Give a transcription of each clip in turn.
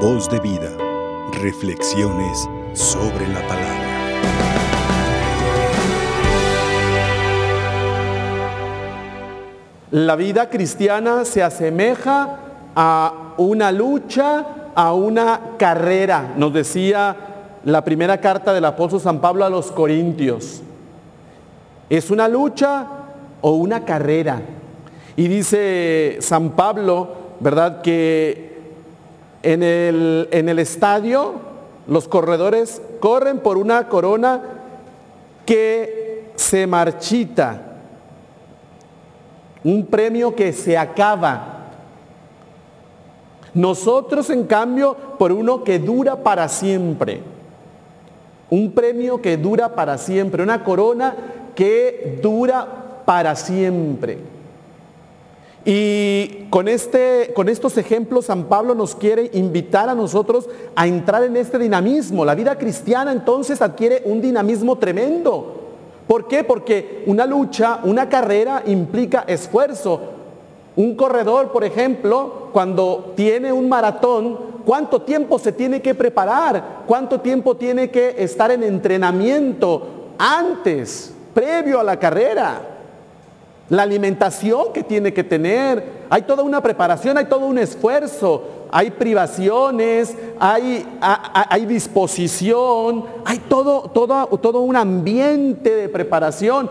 Voz de vida. Reflexiones sobre la palabra. La vida cristiana se asemeja a una lucha, a una carrera, nos decía la primera carta del apóstol San Pablo a los Corintios. Es una lucha o una carrera. Y dice San Pablo, ¿verdad? Que en el, en el estadio los corredores corren por una corona que se marchita, un premio que se acaba. Nosotros, en cambio, por uno que dura para siempre. Un premio que dura para siempre, una corona que dura para siempre. Y con, este, con estos ejemplos San Pablo nos quiere invitar a nosotros a entrar en este dinamismo. La vida cristiana entonces adquiere un dinamismo tremendo. ¿Por qué? Porque una lucha, una carrera implica esfuerzo. Un corredor, por ejemplo, cuando tiene un maratón, ¿cuánto tiempo se tiene que preparar? ¿Cuánto tiempo tiene que estar en entrenamiento antes, previo a la carrera? La alimentación que tiene que tener, hay toda una preparación, hay todo un esfuerzo, hay privaciones, hay, disposición, hay todo, todo, todo un ambiente de preparación.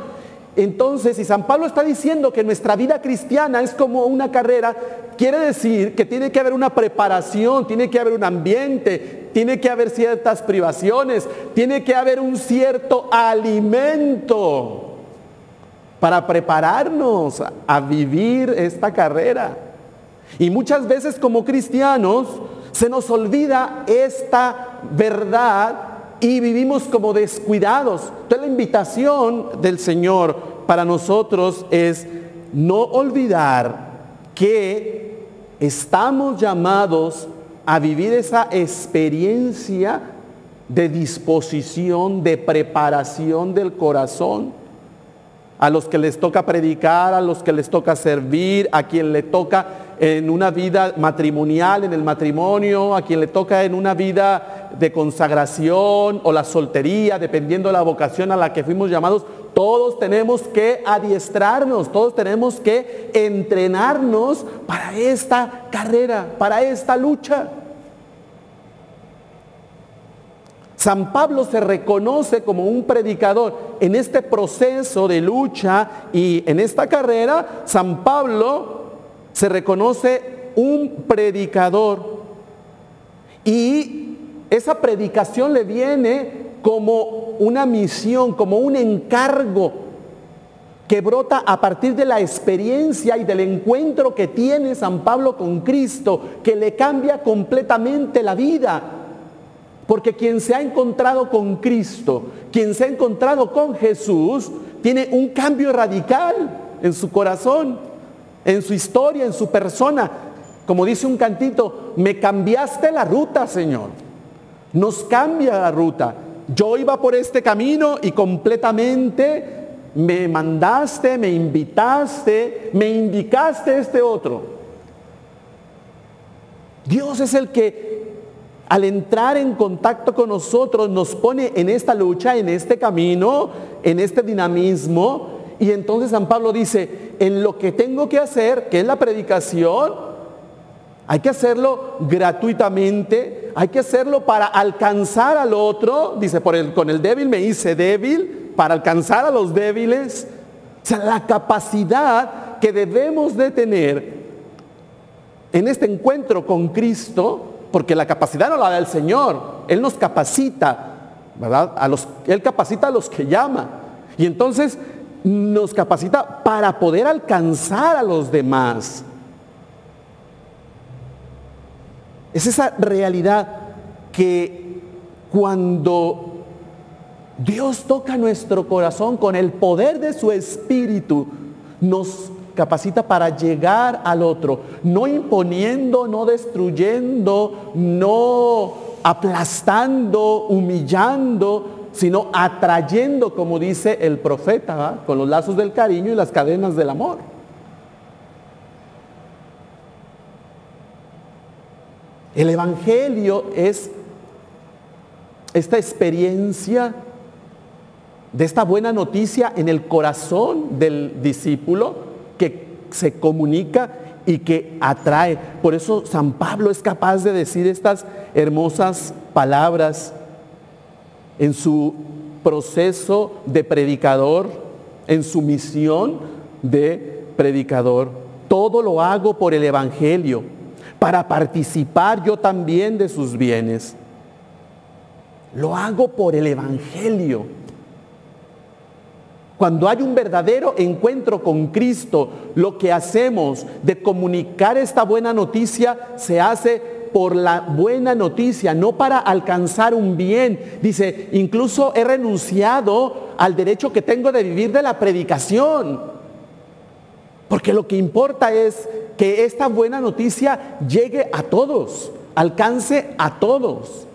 Entonces, si San Pablo está diciendo que nuestra vida cristiana es como una carrera, quiere decir que tiene que haber una preparación, tiene que haber un ambiente, tiene que haber ciertas privaciones, tiene que haber un cierto alimento para prepararnos a vivir esta carrera. Y muchas veces como cristianos se nos olvida esta verdad y vivimos como descuidados. Entonces la invitación del Señor para nosotros es no olvidar que estamos llamados a vivir esa experiencia de disposición, de preparación del corazón a los que les toca predicar, a los que les toca servir, a quien le toca en una vida matrimonial, en el matrimonio, a quien le toca en una vida de consagración o la soltería, dependiendo de la vocación a la que fuimos llamados, todos tenemos que adiestrarnos, todos tenemos que entrenarnos para esta carrera, para esta lucha. San Pablo se reconoce como un predicador. En este proceso de lucha y en esta carrera, San Pablo se reconoce un predicador. Y esa predicación le viene como una misión, como un encargo que brota a partir de la experiencia y del encuentro que tiene San Pablo con Cristo, que le cambia completamente la vida porque quien se ha encontrado con Cristo, quien se ha encontrado con Jesús, tiene un cambio radical en su corazón, en su historia, en su persona. Como dice un cantito, me cambiaste la ruta, Señor. Nos cambia la ruta. Yo iba por este camino y completamente me mandaste, me invitaste, me indicaste este otro. Dios es el que al entrar en contacto con nosotros nos pone en esta lucha, en este camino, en este dinamismo. Y entonces San Pablo dice, en lo que tengo que hacer, que es la predicación, hay que hacerlo gratuitamente, hay que hacerlo para alcanzar al otro. Dice, por el, con el débil me hice débil, para alcanzar a los débiles. O sea, la capacidad que debemos de tener en este encuentro con Cristo porque la capacidad no la da el Señor, Él nos capacita, ¿verdad? Él capacita a los que llama. Y entonces nos capacita para poder alcanzar a los demás. Es esa realidad que cuando Dios toca nuestro corazón con el poder de su espíritu, nos capacita para llegar al otro, no imponiendo, no destruyendo, no aplastando, humillando, sino atrayendo, como dice el profeta, con los lazos del cariño y las cadenas del amor. El Evangelio es esta experiencia de esta buena noticia en el corazón del discípulo se comunica y que atrae. Por eso San Pablo es capaz de decir estas hermosas palabras en su proceso de predicador, en su misión de predicador. Todo lo hago por el Evangelio, para participar yo también de sus bienes. Lo hago por el Evangelio. Cuando hay un verdadero encuentro con Cristo, lo que hacemos de comunicar esta buena noticia se hace por la buena noticia, no para alcanzar un bien. Dice, incluso he renunciado al derecho que tengo de vivir de la predicación. Porque lo que importa es que esta buena noticia llegue a todos, alcance a todos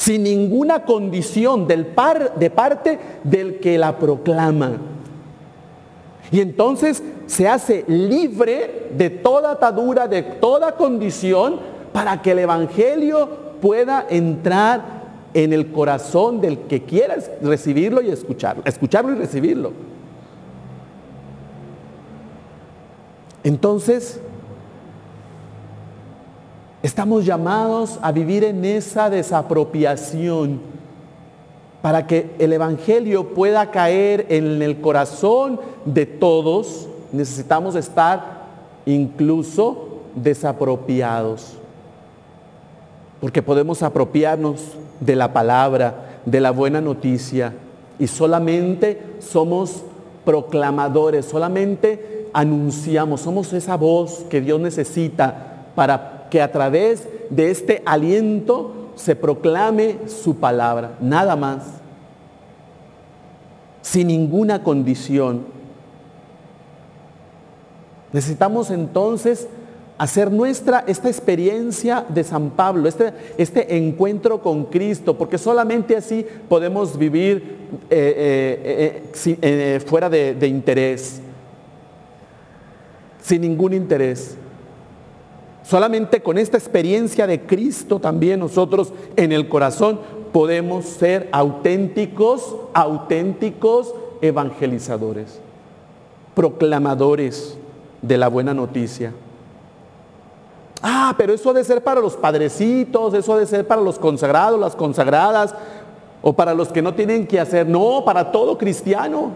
sin ninguna condición del par, de parte del que la proclama. Y entonces se hace libre de toda atadura, de toda condición, para que el Evangelio pueda entrar en el corazón del que quiera recibirlo y escucharlo, escucharlo y recibirlo. Entonces, Estamos llamados a vivir en esa desapropiación para que el Evangelio pueda caer en el corazón de todos. Necesitamos estar incluso desapropiados. Porque podemos apropiarnos de la palabra, de la buena noticia. Y solamente somos proclamadores, solamente anunciamos, somos esa voz que Dios necesita para que a través de este aliento se proclame su palabra, nada más, sin ninguna condición. Necesitamos entonces hacer nuestra esta experiencia de San Pablo, este, este encuentro con Cristo, porque solamente así podemos vivir eh, eh, eh, fuera de interés, sin ningún interés. Solamente con esta experiencia de Cristo también nosotros en el corazón podemos ser auténticos, auténticos evangelizadores, proclamadores de la buena noticia. Ah, pero eso ha de ser para los padrecitos, eso ha de ser para los consagrados, las consagradas, o para los que no tienen que hacer. No, para todo cristiano.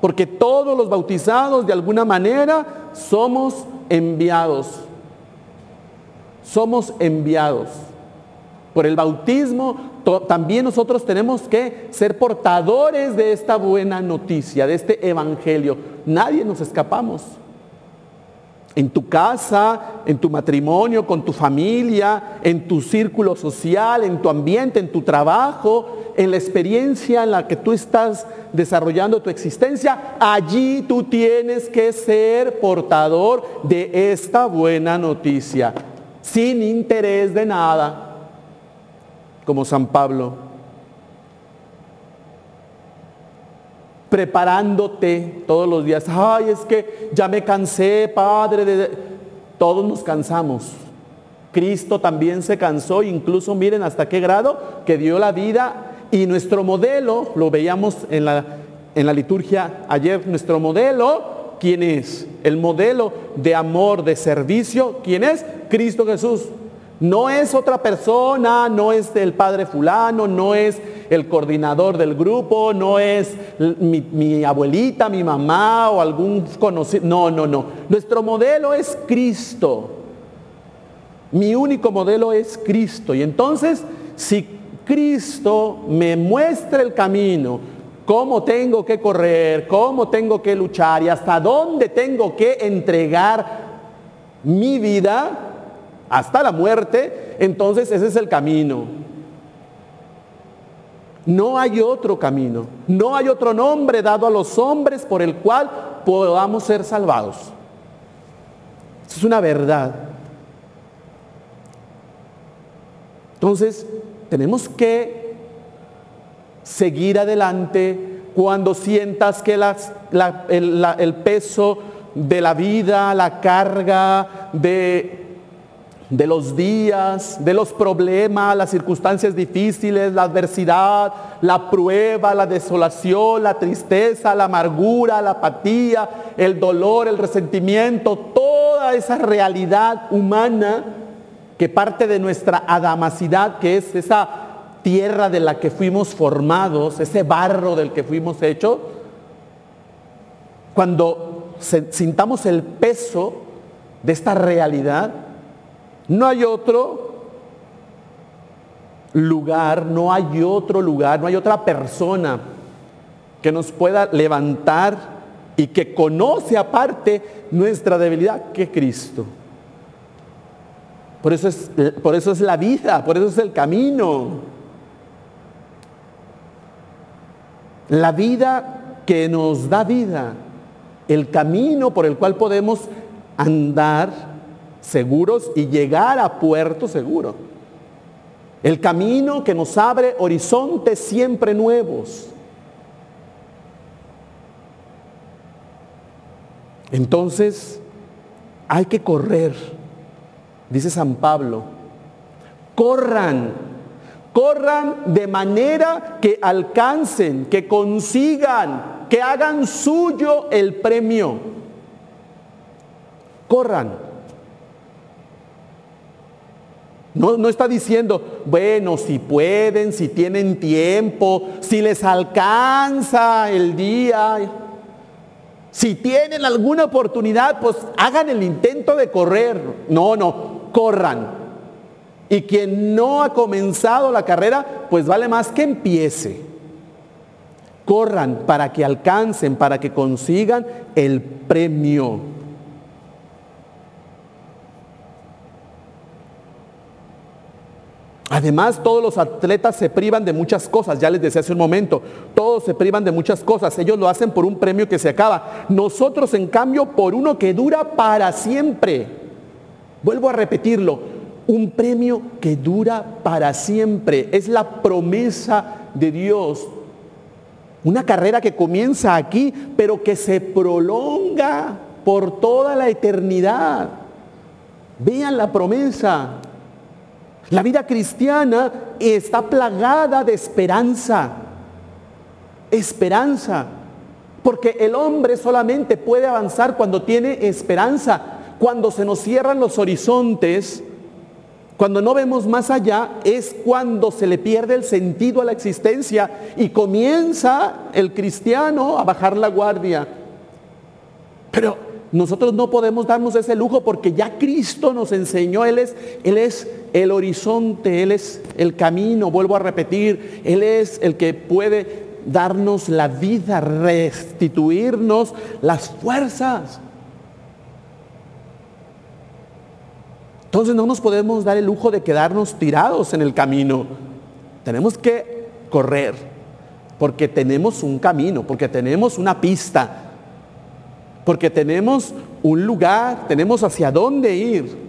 Porque todos los bautizados de alguna manera somos enviados somos enviados. Por el bautismo también nosotros tenemos que ser portadores de esta buena noticia, de este evangelio. Nadie nos escapamos. En tu casa, en tu matrimonio, con tu familia, en tu círculo social, en tu ambiente, en tu trabajo, en la experiencia en la que tú estás desarrollando tu existencia, allí tú tienes que ser portador de esta buena noticia sin interés de nada, como San Pablo, preparándote todos los días. Ay, es que ya me cansé, Padre. De... Todos nos cansamos. Cristo también se cansó, incluso miren hasta qué grado que dio la vida y nuestro modelo, lo veíamos en la, en la liturgia ayer, nuestro modelo ¿quién es? El modelo de amor, de servicio, ¿quién es? Cristo Jesús. No es otra persona, no es el padre fulano, no es el coordinador del grupo, no es mi, mi, abuelita, mi mamá o algún conocido. No, no, no. Nuestro modelo es Cristo. Mi único modelo es Cristo. Y entonces, si Cristo me muestra el camino, cómo tengo que correr, cómo tengo que luchar y hasta dónde tengo que entregar mi vida hasta la muerte, entonces ese es el camino. No hay otro camino, no hay otro nombre dado a los hombres por el cual podamos ser salvados. es una verdad. Entonces, tenemos que seguir adelante cuando sientas que el, peso de la vida, la carga de de los días, de los problemas, las circunstancias difíciles, la adversidad, la prueba, la desolación, la tristeza, la amargura, la apatía, el dolor, el resentimiento, toda esa realidad humana que parte de nuestra adamacidad, que es esa tierra de la que fuimos formados, ese barro del que fuimos hechos, cuando sintamos el peso de esta realidad, no hay otro lugar, no hay otro lugar, no hay otra persona que nos pueda levantar y que conoce aparte nuestra debilidad que Cristo. Por eso es, por eso es la vida, por eso es el camino. La vida que nos da vida, el camino por el cual podemos andar seguros y llegar a puerto seguro. El camino que nos abre horizontes siempre nuevos. Entonces, hay que correr, dice San Pablo. Corran, corran de manera que alcancen, que consigan, que hagan suyo el premio. Corran. No, está diciendo, bueno, si pueden, si tienen tiempo, si les alcanza el día, si tienen alguna oportunidad, pues hagan el intento de correr. No, no, corran. Y quien no ha comenzado la carrera, pues vale más que empiece. Corran para que alcancen, para que consigan el premio. Además, todos los atletas se privan de muchas cosas, ya les decía hace un momento, todos se privan de muchas cosas, ellos lo hacen por un premio que se acaba, nosotros en cambio por uno que dura para siempre. Vuelvo a repetirlo, un premio que dura para siempre, es la promesa de Dios. Una carrera que comienza aquí, pero que se prolonga por toda la eternidad. Vean la promesa. La vida cristiana está plagada de esperanza. Esperanza. Porque el hombre solamente puede avanzar cuando tiene esperanza. Cuando se nos cierran los horizontes, cuando no vemos más allá, es cuando se le pierde el sentido a la existencia y comienza el cristiano a bajar la guardia. Pero nosotros no podemos darnos ese lujo porque ya Cristo nos enseñó, Él es, Él es el horizonte, Él es el camino, vuelvo a repetir, Él es el que puede darnos la vida, restituirnos las fuerzas. Entonces no nos podemos dar el lujo de quedarnos tirados en el camino. Tenemos que correr porque tenemos un camino, porque tenemos una pista, porque tenemos un lugar, tenemos hacia dónde ir.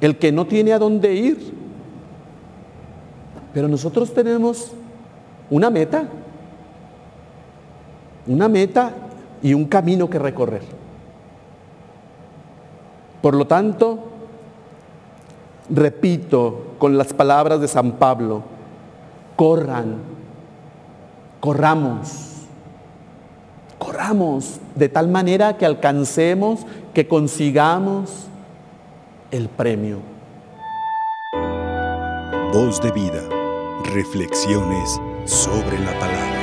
El que no tiene a dónde ir. Pero nosotros tenemos una meta, una meta y un camino que recorrer. Por lo tanto, repito con las palabras de San Pablo, corran, corramos corramos de tal manera que alcancemos, que consigamos el premio. Voz de vida, reflexiones sobre la palabra.